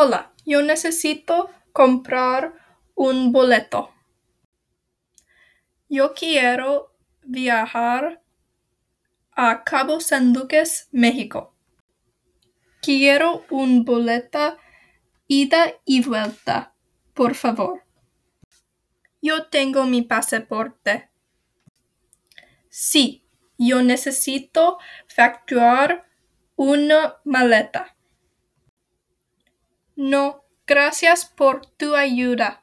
Hola, yo necesito comprar un boleto. Yo quiero viajar a Cabo San Lucas, México. Quiero un boleta ida y vuelta, por favor. Yo tengo mi pasaporte. Sí, yo necesito facturar una maleta. No, gracias por tu ayuda.